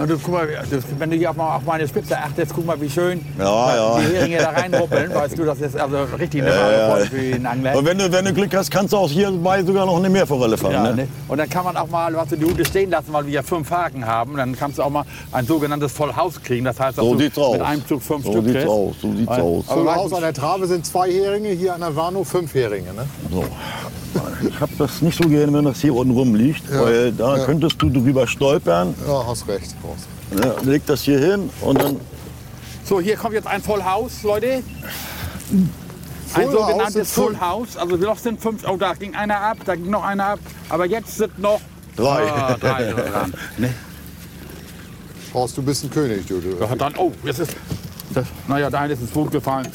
[SPEAKER 5] Und du, guck mal, das, wenn du hier auf, mal auf meine Spitze achtest, guck mal, wie schön
[SPEAKER 4] Ja, ja.
[SPEAKER 5] die Heringe da reinruppeln. Weißt du, das ist also richtig eine
[SPEAKER 4] Ja, ja.
[SPEAKER 5] Für den Angler.
[SPEAKER 4] Und wenn du, wenn du Glück hast, kannst du auch hierbei sogar noch eine Meerforelle fangen.
[SPEAKER 5] Ja,
[SPEAKER 4] ne?
[SPEAKER 5] ne? Und dann kann man auch mal, was du die Hute stehen lassen, weil wir ja fünf Haken haben. Dann kannst du auch mal ein sogenanntes Vollhaus kriegen. Das heißt, dass
[SPEAKER 4] So
[SPEAKER 5] du
[SPEAKER 4] sieht's aus.
[SPEAKER 5] mit einem Zug fünf
[SPEAKER 4] So
[SPEAKER 5] Stück
[SPEAKER 4] sieht's
[SPEAKER 5] kriegst.
[SPEAKER 4] aus, so sieht's aus.
[SPEAKER 5] Aber
[SPEAKER 2] Voll
[SPEAKER 5] weißt
[SPEAKER 2] Haus
[SPEAKER 5] du,
[SPEAKER 2] an der Trave sind zwei Heringe, hier an der Warnow fünf Heringe. Ne?
[SPEAKER 4] So. Ich habe das nicht so gerne, wenn das hier unten rumliegt, weil da
[SPEAKER 2] ja.
[SPEAKER 4] könntest du drüber stolpern.
[SPEAKER 2] Ja, hast recht.
[SPEAKER 4] Ne? Leg das hier hin und dann
[SPEAKER 5] So, hier kommt jetzt ein Vollhaus, Leute.
[SPEAKER 2] Full
[SPEAKER 5] ein
[SPEAKER 2] House
[SPEAKER 5] sogenanntes. Full House. Also noch sind fünf. Oh, da ging einer ab, da ging noch einer ab. Aber jetzt sind noch
[SPEAKER 4] Drei.
[SPEAKER 5] Ah, drei dran. Ne?
[SPEAKER 2] Horst, du bist ein König, du. du.
[SPEAKER 5] Ja, dann, oh, jetzt ist. Das, naja, da ist ins Boot gefallen.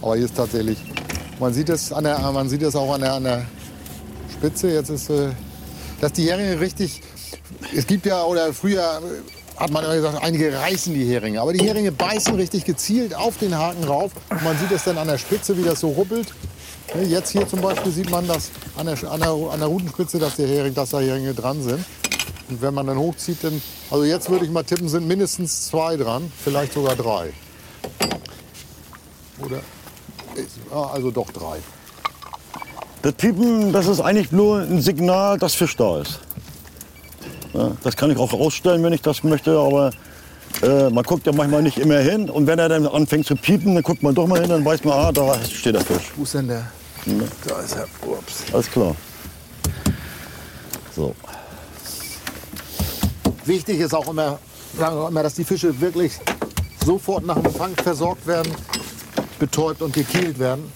[SPEAKER 2] Aber hier ist tatsächlich, man sieht es, an der, man sieht es auch an der, an der Spitze. Jetzt ist, äh, dass die Heringe richtig, es gibt ja, oder früher hat man gesagt, einige reißen die Heringe. Aber die Heringe beißen richtig gezielt auf den Haken rauf. Und man sieht es dann an der Spitze, wie das so ruppelt. Ne, Jetzt hier zum Beispiel sieht man das an der, an der, an der Rutenspitze, dass, der Hering, dass da Heringe dran sind. Und wenn man dann hochzieht, dann, also jetzt würde ich mal tippen, sind mindestens zwei dran, vielleicht sogar drei. Oder? Ah, Also doch drei.
[SPEAKER 4] Das Piepen, das ist eigentlich nur ein Signal, dass Fisch da ist. Ja, das kann ich auch ausstellen, wenn ich das möchte, aber äh, man guckt ja manchmal nicht immer hin. Und wenn er dann anfängt zu piepen, dann guckt man doch mal hin, dann weiß man, ah, da steht der Fisch.
[SPEAKER 2] Wo ist denn der? Da ist er. Ups.
[SPEAKER 4] Alles klar. So.
[SPEAKER 2] Wichtig ist auch immer, sagen wir immer, dass die Fische wirklich sofort nach dem Fang versorgt werden, betäubt und gekielt werden.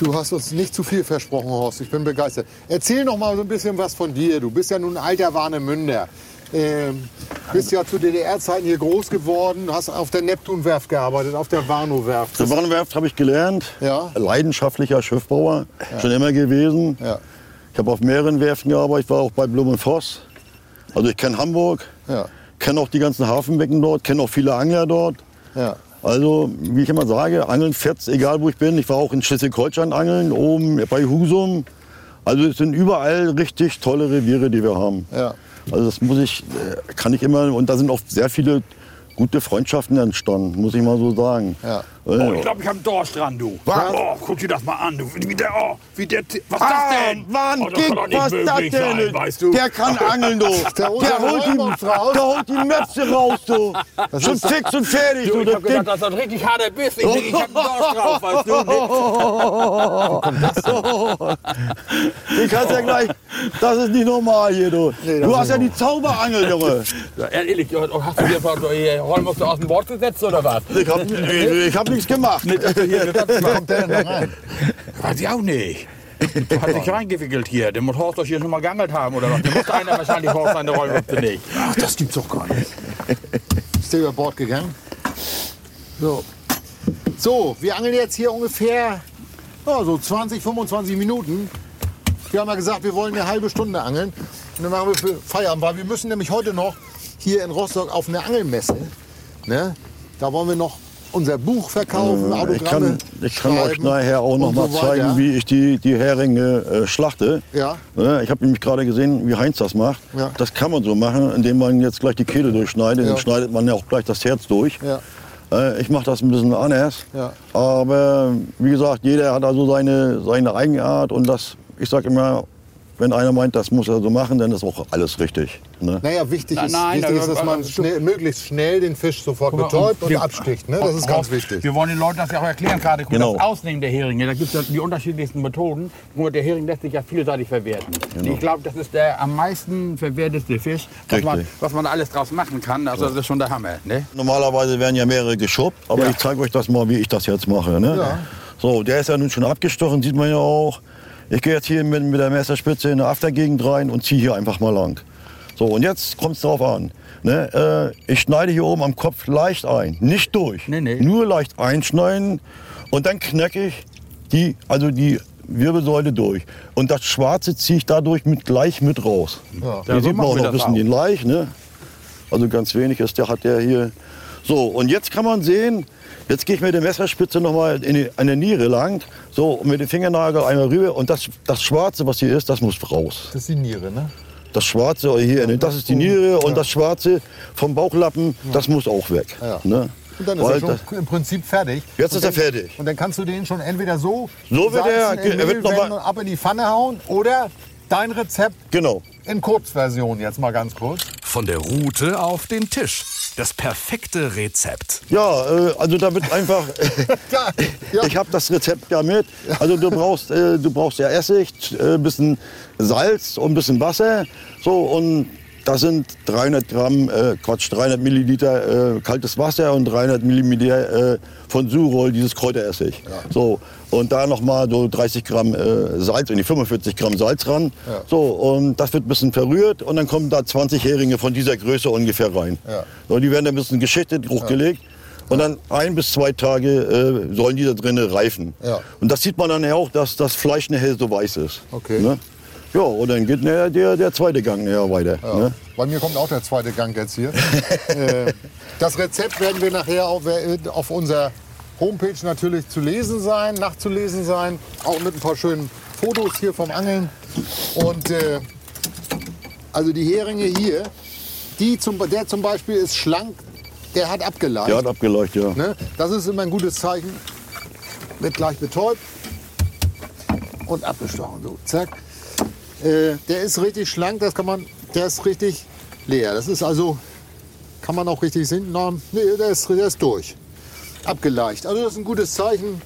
[SPEAKER 2] Du hast uns nicht zu viel versprochen, Horst. Ich bin begeistert. Erzähl noch mal so ein bisschen was von dir. Du bist ja nun ein alter Warnemünder. Ähm, bist ja zu DDR-Zeiten hier groß geworden, hast auf der Neptunwerft gearbeitet, auf der Warnow-Werft.
[SPEAKER 4] Zur Warnwerft habe ich gelernt.
[SPEAKER 2] Ja.
[SPEAKER 4] Leidenschaftlicher Schiffbauer, schon immer gewesen.
[SPEAKER 2] Ja.
[SPEAKER 4] Ich habe auf mehreren Werften gearbeitet, ich war auch bei Blum und Voss. Also ich kenne Hamburg,
[SPEAKER 2] Ja.
[SPEAKER 4] kenne auch die ganzen Hafenbecken dort, kenne auch viele Angler dort.
[SPEAKER 2] Ja.
[SPEAKER 4] Also, wie ich immer sage, Angeln fetzt, egal wo ich bin. Ich war auch in Schleswig-Holstein angeln, oben bei Husum. Also es sind überall richtig tolle Reviere, die wir haben.
[SPEAKER 2] Ja.
[SPEAKER 4] Also das muss ich, äh, kann ich immer, und da sind auch sehr viele gute Freundschaften entstanden, muss ich mal so sagen.
[SPEAKER 2] Ja.
[SPEAKER 4] Äh,
[SPEAKER 5] Oh, ich glaube, ich habe einen Durst dran, du.
[SPEAKER 4] Was?
[SPEAKER 5] Oh, guck dir das mal an, du. Wie der, oh, wie der, was ist
[SPEAKER 4] Ah,
[SPEAKER 5] das denn?
[SPEAKER 4] Mann,
[SPEAKER 5] oh, das
[SPEAKER 4] Dick,
[SPEAKER 5] nicht
[SPEAKER 4] was ist das
[SPEAKER 5] möglich sein,
[SPEAKER 4] denn?
[SPEAKER 5] weißt du?
[SPEAKER 4] Der kann angeln, du. Der,
[SPEAKER 2] holt
[SPEAKER 4] die, der holt die Möpse raus, du. Schon
[SPEAKER 2] ist-
[SPEAKER 4] fix und fertig,
[SPEAKER 5] Du, ich
[SPEAKER 4] Das
[SPEAKER 5] habe gedacht, das ist ein richtig harter Biss. Ich ich habe einen Durst drauf, weißt du.
[SPEAKER 4] Ich kann's ja gleich. Das ist nicht normal hier, du.
[SPEAKER 2] das
[SPEAKER 4] du hast ja
[SPEAKER 2] nicht
[SPEAKER 4] die Zauberangel, Junge.
[SPEAKER 5] Ja, ehrlich, hast du dir Holmus aus dem Wort gesetzt oder was?
[SPEAKER 4] Ich hab, ich hab nichts gemacht.
[SPEAKER 5] Nicht, dass du hier gesetzt
[SPEAKER 2] Wie kommt der denn da rein?
[SPEAKER 5] Weiß ich auch nicht. Du hast dich reingewickelt hier. Der muss Horst doch hier schon mal geangelt haben oder was? Der muss einer wahrscheinlich Horst seine Rollwürste nicht.
[SPEAKER 2] Ach, das gibt's doch gar nicht. Ist der über Bord gegangen? So. So, wir angeln jetzt hier ungefähr ja, so 20, 25 Minuten. Wir haben ja gesagt, wir wollen eine halbe Stunde angeln. Und dann machen wir für Feierabend, weil wir müssen nämlich heute noch hier in Rostock auf eine Angelmesse. Ne? Da wollen wir noch unser Buch verkaufen,
[SPEAKER 4] Ich
[SPEAKER 2] Autogramme
[SPEAKER 4] kann, ich kann euch nachher auch noch mal
[SPEAKER 2] so
[SPEAKER 4] zeigen, wie ich die, die Heringe äh, schlachte.
[SPEAKER 2] Ja.
[SPEAKER 4] Ich habe nämlich gerade gesehen, wie Heinz das macht.
[SPEAKER 2] Ja.
[SPEAKER 4] Das kann man so machen, indem man jetzt gleich die Kehle durchschneidet.
[SPEAKER 2] Ja.
[SPEAKER 4] Dann schneidet man ja auch gleich das Herz durch.
[SPEAKER 2] Ja.
[SPEAKER 4] Äh, Ich mache das ein bisschen anders.
[SPEAKER 2] Ja.
[SPEAKER 4] Aber wie gesagt, jeder hat also seine, seine Eigenart. Und das, ich sage immer, wenn einer meint, das muss er so machen, dann ist auch alles richtig. Ne?
[SPEAKER 2] Naja, wichtig
[SPEAKER 5] Nein,
[SPEAKER 2] ist,
[SPEAKER 5] nein,
[SPEAKER 2] wichtig ist dass man schnell, möglichst schnell den Fisch sofort
[SPEAKER 5] mal,
[SPEAKER 2] betäubt und
[SPEAKER 5] wir-
[SPEAKER 2] absticht. Ne? Das ist ganz wichtig.
[SPEAKER 5] Wir wollen den Leuten das ja auch erklären, gerade guck,
[SPEAKER 4] Genau.
[SPEAKER 5] das Ausnehmen der Heringe. Da gibt es ja die unterschiedlichsten Methoden. Mal, der Hering lässt sich ja vielseitig verwerten.
[SPEAKER 4] Genau.
[SPEAKER 5] Ich glaube, das ist der am meisten verwertete Fisch, was man, was man alles draus machen kann. Also das ist schon der Hammer. Ne?
[SPEAKER 4] Normalerweise werden ja mehrere geschubbt, aber
[SPEAKER 5] Ja.
[SPEAKER 4] ich zeige euch das mal, wie ich das jetzt mache. Ne?
[SPEAKER 2] Ja.
[SPEAKER 4] So, der ist ja nun schon abgestochen, sieht man ja auch. Ich gehe jetzt hier mit, mit der Messerspitze in eine Aftergegend rein und ziehe hier einfach mal lang. So, und jetzt kommt es drauf an. Ne? Äh, ich schneide hier oben am Kopf leicht ein, nicht durch.
[SPEAKER 5] Nee, nee.
[SPEAKER 4] Nur leicht einschneiden und dann knacke ich die, also die Wirbelsäule durch. Und das Schwarze ziehe ich dadurch mit gleich mit raus.
[SPEAKER 2] Ja.
[SPEAKER 4] Hier sieht man auch noch ein bisschen
[SPEAKER 5] auch.
[SPEAKER 4] den Laich, ne? Also ganz wenig ist der, hat der hier. So, und jetzt kann man sehen, jetzt gehe ich mit der Messerspitze nochmal in die, an der Niere lang. So, und mit dem Fingernagel einmal rüber. Und das, das Schwarze, was hier ist, das muss raus.
[SPEAKER 2] Das ist die Niere, ne?
[SPEAKER 4] Das Schwarze hier, ne, das ist die Niere. Und das Schwarze vom Bauchlappen, das muss auch weg.
[SPEAKER 2] Ja.
[SPEAKER 4] Ne?
[SPEAKER 2] Und dann ist
[SPEAKER 4] Weil
[SPEAKER 2] er schon
[SPEAKER 4] das-
[SPEAKER 2] im Prinzip fertig.
[SPEAKER 4] Jetzt
[SPEAKER 2] und
[SPEAKER 4] ist er
[SPEAKER 2] dann,
[SPEAKER 4] fertig.
[SPEAKER 2] Und dann kannst du den schon entweder so,
[SPEAKER 4] So wird er-
[SPEAKER 2] in
[SPEAKER 4] er wird noch mal-
[SPEAKER 2] ab in die Pfanne hauen oder dein Rezept
[SPEAKER 4] Genau.
[SPEAKER 2] in Kurzversion jetzt mal ganz kurz.
[SPEAKER 3] Von der Route auf den Tisch. Das perfekte Rezept.
[SPEAKER 4] Ja, äh, also da wird einfach.
[SPEAKER 2] Ja, ja.
[SPEAKER 4] Ich habe das Rezept ja mit. Also du brauchst, äh, du brauchst ja Essig, ein äh, bisschen Salz und ein bisschen Wasser. So und das sind 300 Gramm, äh, Quatsch, 300 Milliliter äh, kaltes Wasser und 300 Milliliter äh, von Surol, dieses Kräuteressig. So und da noch mal so 30 Gramm äh, Salz die 45 Gramm Salz ran.
[SPEAKER 2] Ja.
[SPEAKER 4] So und das wird ein bisschen verrührt und dann kommen da 20 Heringe von dieser Größe ungefähr rein.
[SPEAKER 2] Ja.
[SPEAKER 4] So, die werden dann ein bisschen geschichtet, hochgelegt. Und dann ein bis zwei Tage äh, sollen die da drinnen reifen.
[SPEAKER 2] Ja.
[SPEAKER 4] Und das sieht man dann ja auch, dass das Fleisch nachher so weiß ist.
[SPEAKER 2] Okay.
[SPEAKER 4] Ne? Ja, und dann geht nachher der, der zweite Gang nachher weiter.
[SPEAKER 2] Ja.
[SPEAKER 4] Ne?
[SPEAKER 2] Bei mir kommt auch der zweite Gang jetzt hier. äh, das Rezept werden wir nachher auf, auf unserer Homepage natürlich zu lesen sein, nachzulesen sein. Auch mit ein paar schönen Fotos hier vom Angeln. Und äh, also die Heringe hier, die zum, der zum Beispiel ist schlank, der hat abgeleicht.
[SPEAKER 4] Der hat abgeleuchtet, ja.
[SPEAKER 2] Ne? Das ist immer ein gutes Zeichen. Wird gleich betäubt und abgestochen. So, zack. Äh, der ist richtig schlank, das kann man, der ist richtig leer. Das ist also, kann man auch richtig sehen. Na, nee, der ist, der ist durch. Abgeleicht. Also das ist ein gutes Zeichen.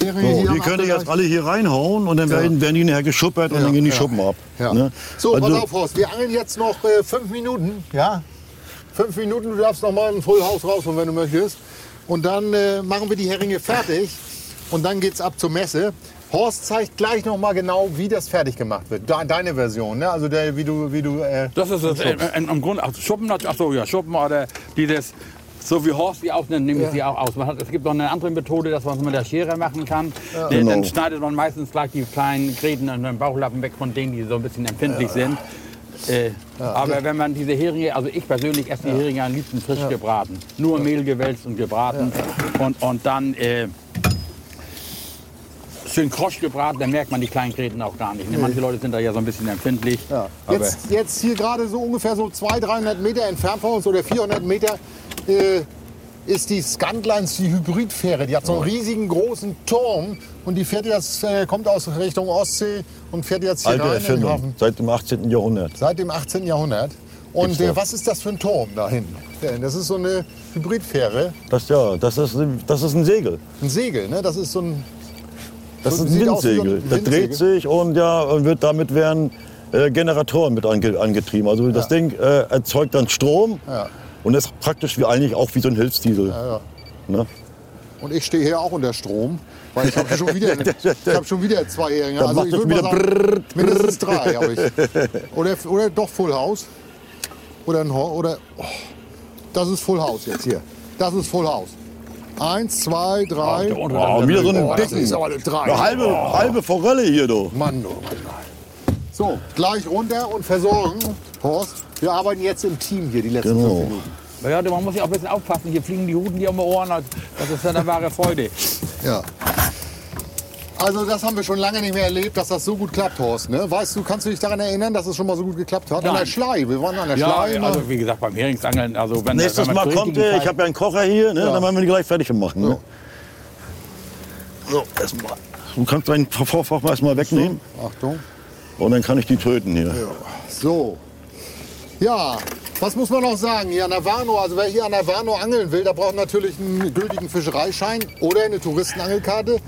[SPEAKER 4] So, die ihr jetzt alle hier reinhauen und dann werden, werden die nachher geschuppert und dann gehen die
[SPEAKER 2] ja.
[SPEAKER 4] Schuppen ab.
[SPEAKER 2] Ja.
[SPEAKER 4] Ne?
[SPEAKER 2] So,
[SPEAKER 4] also,
[SPEAKER 2] pass auf, Horst. Wir angeln jetzt noch äh, fünf Minuten. Ja? Fünf Minuten. Du darfst noch mal ein Full House rausholen, wenn du möchtest. Und dann äh, machen wir die Heringe fertig. Und dann geht's ab zur Messe. Horst zeigt gleich noch mal genau, wie das fertig gemacht wird. De deine Version, ne? Also der, wie du, wie du. Äh,
[SPEAKER 5] Das ist das, äh, äh, im Grunde, ach, Schuppen, ach so, ja, Schuppen oder die das, so wie Horst die ausnimmt, nehme ich sie auch aus. Man hat, es gibt noch eine andere Methode, dass man es mit der Schere machen kann. Dann-
[SPEAKER 4] Genau.
[SPEAKER 5] Dann schneidet man meistens gleich die kleinen Gräten und den Bauchlappen weg von denen, die so ein bisschen empfindlich sind. Äh, aber wenn man diese Heringe, also ich persönlich esse die Heringe am liebsten frisch gebraten. Nur Mehl gewälzt und gebraten. Und, und dann äh, schön krosch gebraten, dann merkt man die kleinen Gräten auch gar nicht. Ne? Manche Leute sind da ja so ein bisschen empfindlich.
[SPEAKER 2] Ja.
[SPEAKER 5] Aber
[SPEAKER 2] Jetzt, jetzt hier gerade so ungefähr so 200, 300 Meter entfernt von uns oder 400 Meter äh, ist die Scantlines, die Hybridfähre. Die hat so einen riesigen großen Turm und die fährt jetzt, äh, kommt aus Richtung Ostsee und fährt jetzt hier
[SPEAKER 4] Alte
[SPEAKER 2] rein in den
[SPEAKER 4] Erfindung,
[SPEAKER 2] Hafen.
[SPEAKER 4] seit dem 18. Jahrhundert.
[SPEAKER 2] Seit dem 18. Jahrhundert. Und
[SPEAKER 4] Gibt's
[SPEAKER 2] äh, was ist das für ein Turm da hinten? Das ist so eine Hybridfähre,
[SPEAKER 4] Das, ja, das, ist, das ist ein Segel.
[SPEAKER 2] ein Segel. Ne? Das ist so ein
[SPEAKER 4] Das ist ein Windsegel. Das dreht sich und ja, und wird damit werden äh, Generatoren mit ange, angetrieben. Also das
[SPEAKER 2] Ja.
[SPEAKER 4] Ding äh, erzeugt dann Strom
[SPEAKER 2] Ja.
[SPEAKER 4] und ist praktisch wie eigentlich auch wie so ein Hilfsdiesel.
[SPEAKER 2] ja.
[SPEAKER 4] Ne?
[SPEAKER 2] Und ich stehe hier auch unter Strom, weil ich habe schon wieder, ich habe schon wieder zweijährige.
[SPEAKER 4] Dann
[SPEAKER 2] Also
[SPEAKER 4] macht
[SPEAKER 2] ich würde mal sagen, mindestens drei habe ich. Oder, oder doch Full House. Oder ein Ho oder oh, das ist Full House jetzt hier. Das ist Full House. Eins, zwei, drei.
[SPEAKER 4] Oh,
[SPEAKER 5] dann-
[SPEAKER 4] wieder so ein
[SPEAKER 2] Oh, das
[SPEAKER 4] dicken.
[SPEAKER 2] ist aber eine drei.
[SPEAKER 4] Eine halbe, halbe Forelle hier, du.
[SPEAKER 2] Mann, oh Mann. So, gleich runter und versorgen. Horst, wir arbeiten jetzt im Team hier die letzten
[SPEAKER 4] Genau.
[SPEAKER 2] fünf Minuten.
[SPEAKER 5] Ja, man muss ja auch ein bisschen aufpassen. Hier fliegen die Huten dir um die Ohren. Das ist ja eine wahre Freude.
[SPEAKER 2] Ja. Also das haben wir schon lange nicht mehr erlebt, dass das so gut klappt, Horst. Ne? Weißt du, kannst du dich daran erinnern, dass es schon mal so gut geklappt hat? An
[SPEAKER 5] Nein.
[SPEAKER 2] der Schlei, wir waren an der
[SPEAKER 5] Ja,
[SPEAKER 2] Schlei. immer.
[SPEAKER 5] also wie gesagt, beim Heringsangeln, also wenn
[SPEAKER 4] Nächstes
[SPEAKER 5] wenn
[SPEAKER 4] Mal kommt er, ich habe ja einen Kocher hier, ne?
[SPEAKER 2] Ja.
[SPEAKER 4] dann werden wir die gleich fertig machen. Ne? So, erstmal. Du kannst deinen Vorfach erstmal wegnehmen
[SPEAKER 2] Achtung.
[SPEAKER 4] und dann kann ich die töten hier.
[SPEAKER 2] So. Ja, was muss man noch sagen hier an der Warnow? Also wer hier an der Warnow angeln will, der braucht natürlich einen gültigen Fischereischein oder eine Touristenangelkarte.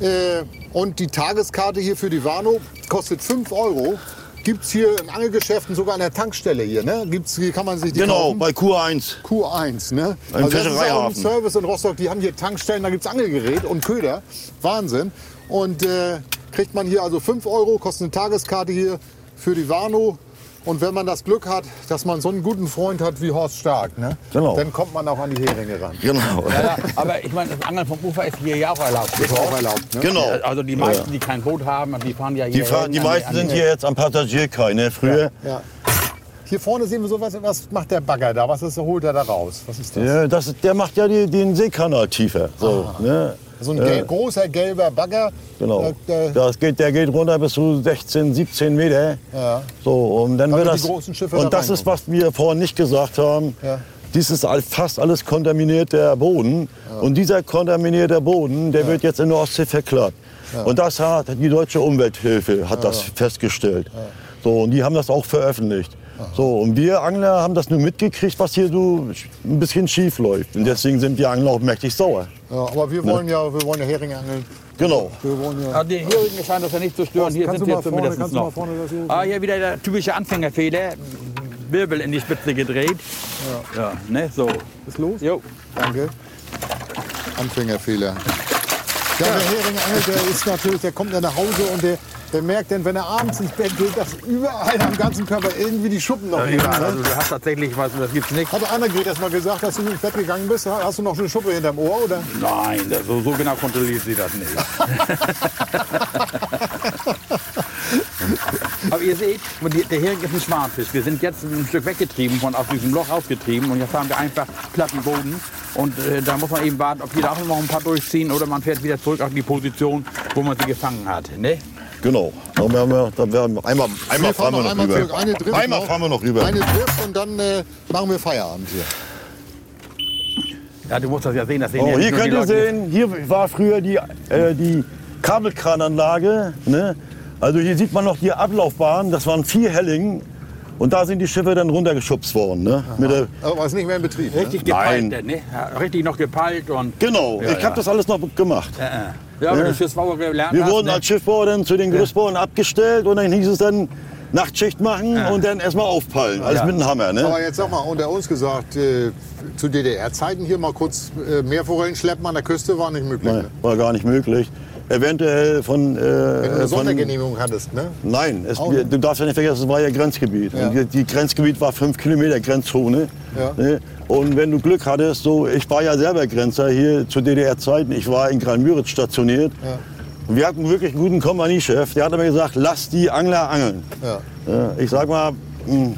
[SPEAKER 2] Äh, und die Tageskarte hier für die Warnow kostet 5 Euro. Gibt es hier in Angelgeschäften sogar an der Tankstelle hier, ne? Gibt's, hier kann man sich die
[SPEAKER 4] Genau,
[SPEAKER 2] kaufen.
[SPEAKER 4] bei Q1.
[SPEAKER 2] Q1, ne?
[SPEAKER 4] Ein
[SPEAKER 2] das ist auch ein
[SPEAKER 4] Fischereihafen.
[SPEAKER 2] Service in Rostock. Die haben hier Tankstellen, da gibt's Angelgerät und Köder. Wahnsinn. Und äh, kriegt man hier also 5 Euro, kostet eine Tageskarte hier für die Warnow. Und wenn man das Glück hat, dass man so einen guten Freund hat wie Horst Stark, ne?
[SPEAKER 4] Genau.
[SPEAKER 2] dann kommt man auch an die Heringe ran.
[SPEAKER 4] Genau.
[SPEAKER 5] Ja, ja, aber ich meine, das Angeln vom Ufer ist hier ja auch erlaubt.
[SPEAKER 2] Ist auch erlaubt, ne?
[SPEAKER 4] Genau.
[SPEAKER 5] Also die meisten, die kein Boot haben, die fahren ja hier.
[SPEAKER 4] Die, fahren, die meisten sind hier jetzt am Passagierkai. Ne? Früher,
[SPEAKER 2] Ja. Hier vorne sehen wir so was, was macht der Bagger da? Was ist, holt er da raus? Was ist das?
[SPEAKER 4] ja, das, der macht ja die, den Seekanal tiefer. So, ne?
[SPEAKER 2] So ein gel großer gelber Bagger.
[SPEAKER 4] Genau.
[SPEAKER 2] Äh, der,
[SPEAKER 4] Das geht, der geht runter bis zu 16, 17 Meter.
[SPEAKER 2] Ja.
[SPEAKER 4] So, und dann wird das.
[SPEAKER 2] da
[SPEAKER 4] und das ist, was wir vorhin nicht gesagt haben.
[SPEAKER 2] Ja.
[SPEAKER 4] Dies ist fast alles kontaminierter Boden. Und dieser kontaminierte Boden, der wird jetzt in der Ostsee verklagt. Und das hat die deutsche Umwelthilfe hat das festgestellt. So, und die haben das auch veröffentlicht. So, und wir Angler haben das nur mitgekriegt, was hier so ein bisschen schief läuft. Und deswegen sind die Angler auch mächtig sauer.
[SPEAKER 2] ja, aber wir wollen ja, wir wollen ja Heringe angeln.
[SPEAKER 4] Genau.
[SPEAKER 2] Wir wollen ja.
[SPEAKER 5] Also die Herigen scheint das ja nicht zu stören.
[SPEAKER 2] Horst,
[SPEAKER 5] Hier
[SPEAKER 2] kannst
[SPEAKER 5] sind wir
[SPEAKER 2] vorne-
[SPEAKER 5] zumindest
[SPEAKER 2] mal
[SPEAKER 5] noch.
[SPEAKER 2] vorne
[SPEAKER 5] Ah, hier wieder der typische Anfängerfehler. Wirbel in die Spitze gedreht. Ja, ja ne, so.
[SPEAKER 2] Ist los?
[SPEAKER 5] Jo.
[SPEAKER 2] Danke. Anfängerfehler. Ja, der Hering angelt, der ist natürlich, der kommt dann nach Hause und der, der merkt dann, wenn er abends ins Bett geht, dass überall am ganzen Körper irgendwie die Schuppen noch liegen.
[SPEAKER 5] Also
[SPEAKER 2] Ne?
[SPEAKER 5] du hast tatsächlich was, das gibt's nicht.
[SPEAKER 2] Hat Annegret erst mal gesagt, dass du ins Bett gegangen bist? Hast du noch eine Schuppe hinterm Ohr? Oder?
[SPEAKER 5] Nein, das- so, so genau kontrolliert sie das nicht. Aber ihr seht, der Hering ist ein Schwarmfisch. Wir sind jetzt ein Stück weggetrieben, von aus diesem Loch ausgetrieben. Und jetzt haben wir einfach platten Boden. Und äh, da muss man eben warten, ob die da auch noch ein paar durchziehen oder man fährt wieder zurück auf die Position, wo man sie gefangen hat. Ne?
[SPEAKER 4] Genau. Dann werden wir, dann werden wir einmal, einmal
[SPEAKER 2] Wir fahren
[SPEAKER 4] fahren wir
[SPEAKER 2] noch
[SPEAKER 4] noch
[SPEAKER 2] einmal
[SPEAKER 4] rüber.
[SPEAKER 2] zurück. Eine trifft
[SPEAKER 4] einmal
[SPEAKER 2] noch.
[SPEAKER 4] fahren wir noch rüber.
[SPEAKER 2] Eine trifft und dann äh, machen wir Feierabend hier.
[SPEAKER 5] Ja, du musst das ja sehen. Das sehen
[SPEAKER 4] Oh,
[SPEAKER 5] ja
[SPEAKER 4] hier könnt ihr sehen, hier war früher die, äh, die Kabelkrananlage. Ne? Also hier sieht man noch die Ablaufbahn. Das waren vier Hellingen. Und da sind die Schiffe dann runtergeschubst worden. Ne? Mit der,
[SPEAKER 2] Aber ist nicht mehr in Betrieb. Ne?
[SPEAKER 5] Richtig gepeilt,
[SPEAKER 4] Nein.
[SPEAKER 5] ne? Ja, richtig noch gepeilt und.
[SPEAKER 4] genau,
[SPEAKER 5] Ja,
[SPEAKER 4] ich
[SPEAKER 5] ja.
[SPEAKER 4] habe das alles noch gemacht.
[SPEAKER 5] Äh, äh. Ja, wenn du Schiffsbauer gelernt
[SPEAKER 4] Wir
[SPEAKER 5] hast.
[SPEAKER 4] wurden
[SPEAKER 5] ne?
[SPEAKER 4] als Schiffbauer dann zu den Großbauern abgestellt und dann hieß es dann Nachtschicht machen und dann erstmal aufpallen. Alles
[SPEAKER 5] Ja.
[SPEAKER 4] mit dem Hammer. Ne?
[SPEAKER 2] Aber jetzt sag mal, unter uns gesagt, äh, zu DDR-Zeiten hier mal kurz äh, Meerforellen schleppen an der Küste war nicht möglich.
[SPEAKER 4] Nein,
[SPEAKER 2] Ne?
[SPEAKER 4] war gar nicht möglich. Eventuell von. Äh,
[SPEAKER 2] Wenn du eine Sondergenehmigung hattest, ne?
[SPEAKER 4] Nein, es, wir, du darfst ja nicht vergessen, es war ja Grenzgebiet.
[SPEAKER 2] Ja.
[SPEAKER 4] Die, die Grenzgebiet war fünf Kilometer Grenzzone.
[SPEAKER 2] Ja.
[SPEAKER 4] Ne? Und wenn du Glück hattest, so, ich war ja selber Grenzer hier zu DDR-Zeiten, ich war in Gran-Müritz stationiert.
[SPEAKER 2] Ja.
[SPEAKER 4] Und wir hatten wirklich einen guten Kompaniechef, der hat mir gesagt, lass die Angler angeln.
[SPEAKER 2] Ja.
[SPEAKER 4] Ich sag mal, mh,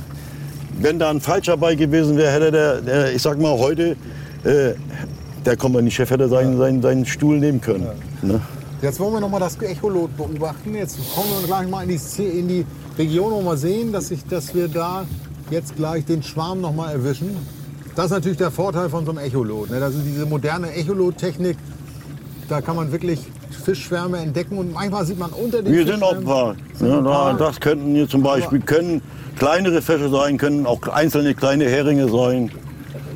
[SPEAKER 4] wenn da ein Falscher bei gewesen wäre, hätte der, der ich sag mal heute, äh, der Kompaniechef hätte seinen, seinen, seinen Stuhl nehmen können. Ne?
[SPEAKER 2] Jetzt wollen wir noch mal das Echolot beobachten. Jetzt kommen wir gleich mal in die, in die Region und mal sehen, dass, ich, dass wir da jetzt gleich den Schwarm noch mal erwischen. Das ist natürlich der Vorteil von so einem Echolot. Ne? Das ist diese moderne Echolot-Technik. Da kann man wirklich Fischschwärme entdecken und manchmal sieht man unter den
[SPEAKER 4] Hier sind.
[SPEAKER 2] Sind
[SPEAKER 4] Ja, da, das könnten hier zum Beispiel können kleinere Fische sein, können auch einzelne kleine Heringe sein.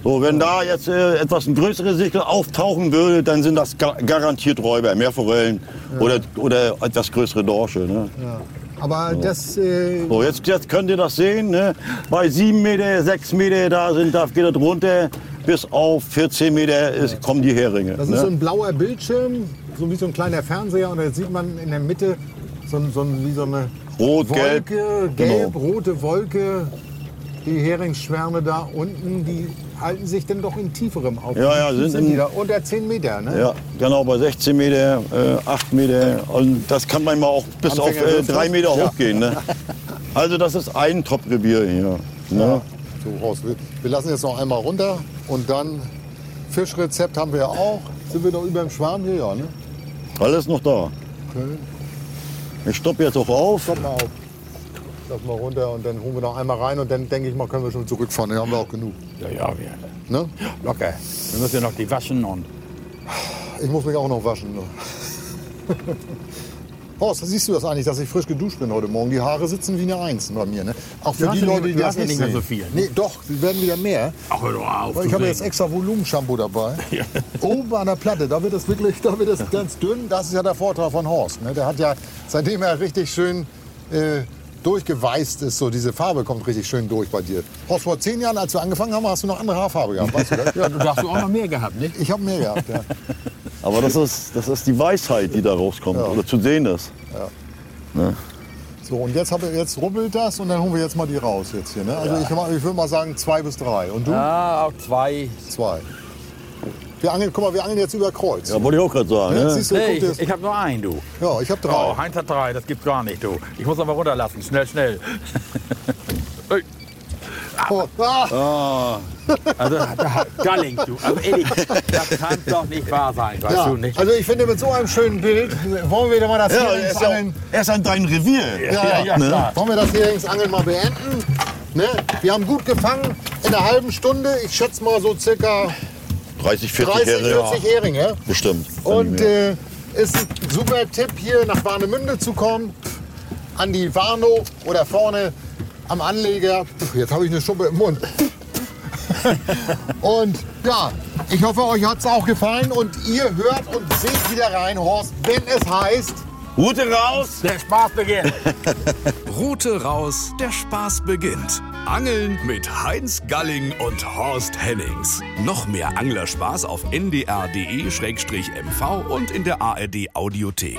[SPEAKER 4] So, wenn da jetzt äh, etwas ein größere Sichel auftauchen würde, dann sind das ga garantiert Räuber, Meerforellen oder, oder etwas größere Dorsche. Ne?
[SPEAKER 2] Ja. Aber das, äh,
[SPEAKER 4] So, jetzt, jetzt könnt ihr das sehen. Ne? Bei 7 Meter, 6 Meter, da, sind, da geht das runter. Bis auf 14 Meter ist, kommen die Heringe.
[SPEAKER 2] das
[SPEAKER 4] ne?
[SPEAKER 2] ist so ein blauer Bildschirm, so wie so ein kleiner Fernseher. Und da sieht man in der Mitte so, so, wie so eine
[SPEAKER 4] Rot, gelb.
[SPEAKER 2] Wolke, gelb, rote Wolke. Die Heringsschwärme da unten, die halten sich dann doch in tieferem auf.
[SPEAKER 4] Ja, ja, sind
[SPEAKER 2] sind
[SPEAKER 4] in-
[SPEAKER 2] die da unter 10 Meter. Ne?
[SPEAKER 4] Ja, genau, bei 16 Meter, äh, 8 Meter. Und das kann manchmal auch bis auf
[SPEAKER 2] Anfänger
[SPEAKER 4] äh,
[SPEAKER 2] wird's
[SPEAKER 4] 3
[SPEAKER 2] noch.
[SPEAKER 4] Meter
[SPEAKER 2] Ja.
[SPEAKER 4] hochgehen. Ne? Also das ist ein Top-Revier hier. Ne?
[SPEAKER 2] So, Horst, wir, wir lassen jetzt noch einmal runter und dann Fischrezept haben wir ja auch. Sind wir noch über dem Schwarm hier? Ja, ne?
[SPEAKER 4] Alles noch da.
[SPEAKER 2] Okay.
[SPEAKER 4] Ich stoppe jetzt auch auf.
[SPEAKER 2] Kommt mal auf. Lass mal runter und dann holen wir noch einmal rein und dann denke ich mal, können wir schon zurückfahren. Dann haben wir auch genug.
[SPEAKER 5] Ja, ja, wir,
[SPEAKER 2] Ne?
[SPEAKER 5] locker. Wir müssen ja noch die waschen und
[SPEAKER 2] Ich muss mich auch noch waschen. Ne? Horst, siehst du das eigentlich, dass ich frisch geduscht bin heute Morgen? Die Haare sitzen wie eine Eins bei mir. Ne? Auch für die Leute, die das nicht
[SPEAKER 5] nicht mehr so viel, ne?
[SPEAKER 2] Nee, doch, sie werden wieder mehr.
[SPEAKER 5] Ach, hör doch auf.
[SPEAKER 2] Ich habe jetzt extra Volumenshampoo dabei. Oben an der Platte, da wird es wirklich, da wird es ganz dünn. Das ist ja der Vorteil von Horst. Ne? Der hat ja, seitdem er richtig schön äh, durchgeweißt ist, so diese Farbe kommt richtig schön durch bei dir. Horst, vor zehn Jahren, als wir angefangen haben, hast du noch andere Haarfarbe gehabt, weißt du das?
[SPEAKER 5] Ja, du hast auch noch mehr gehabt, nicht?
[SPEAKER 2] Ich habe mehr gehabt, ja.
[SPEAKER 4] Aber das ist, das ist die Weisheit, die da rauskommt.
[SPEAKER 2] Ja.
[SPEAKER 4] Oder zu sehen ist.
[SPEAKER 2] So, und jetzt, hab, ich- jetzt rubbelt das und dann holen wir jetzt mal die raus jetzt hier. Ne? Also ich, mach- ich würde mal sagen zwei bis drei. Und du?
[SPEAKER 5] Ja, auch zwei.
[SPEAKER 2] Zwei. Wir angeln, guck mal, wir angeln jetzt über Kreuz.
[SPEAKER 4] Ja, wollte ich auch gerade sagen.
[SPEAKER 2] Ja,
[SPEAKER 4] Ne?
[SPEAKER 2] siehst du,
[SPEAKER 5] Nee, ich, ich habe nur einen, du.
[SPEAKER 2] ja, ich habe drei.
[SPEAKER 5] Oh, Heinz hat drei, das gibt's gar nicht, du. Ich muss aber runterlassen, schnell, schnell.
[SPEAKER 2] Oh, ah,
[SPEAKER 5] Also, da- Galling, du. Also ehrlich, das kann doch nicht wahr sein, weißt
[SPEAKER 2] ja.
[SPEAKER 5] du nicht?
[SPEAKER 2] Also ich finde, mit so einem schönen Bild wollen wir mal das
[SPEAKER 4] Ja, er
[SPEAKER 2] Heringsangeln...
[SPEAKER 4] er ist an dein Revier.
[SPEAKER 5] ja, ja, klar.
[SPEAKER 2] Wollen wir das Heringsangeln mal beenden? Ne? Wir haben gut gefangen in einer halben Stunde. Ich schätze mal so circa
[SPEAKER 4] 30, 40
[SPEAKER 2] 30,
[SPEAKER 4] Heringe.
[SPEAKER 2] 40 Heringe.
[SPEAKER 4] Bestimmt.
[SPEAKER 2] Und äh, ist ein super Tipp, hier nach Warnemünde zu kommen. An die Warnow oder vorne am Anleger. Pff, Jetzt habe ich eine Schuppe im Mund. und ja, ich hoffe, euch hat es auch gefallen. Und ihr hört und seht wieder rein, Horst, wenn es heißt...
[SPEAKER 4] Route raus!
[SPEAKER 5] Der Spaß beginnt.
[SPEAKER 3] Route raus, der Spaß beginnt. Angeln mit Heinz Galling und Horst Hennings. Noch mehr Anglerspaß auf ndr.de-mv und in der ARD Audiothek.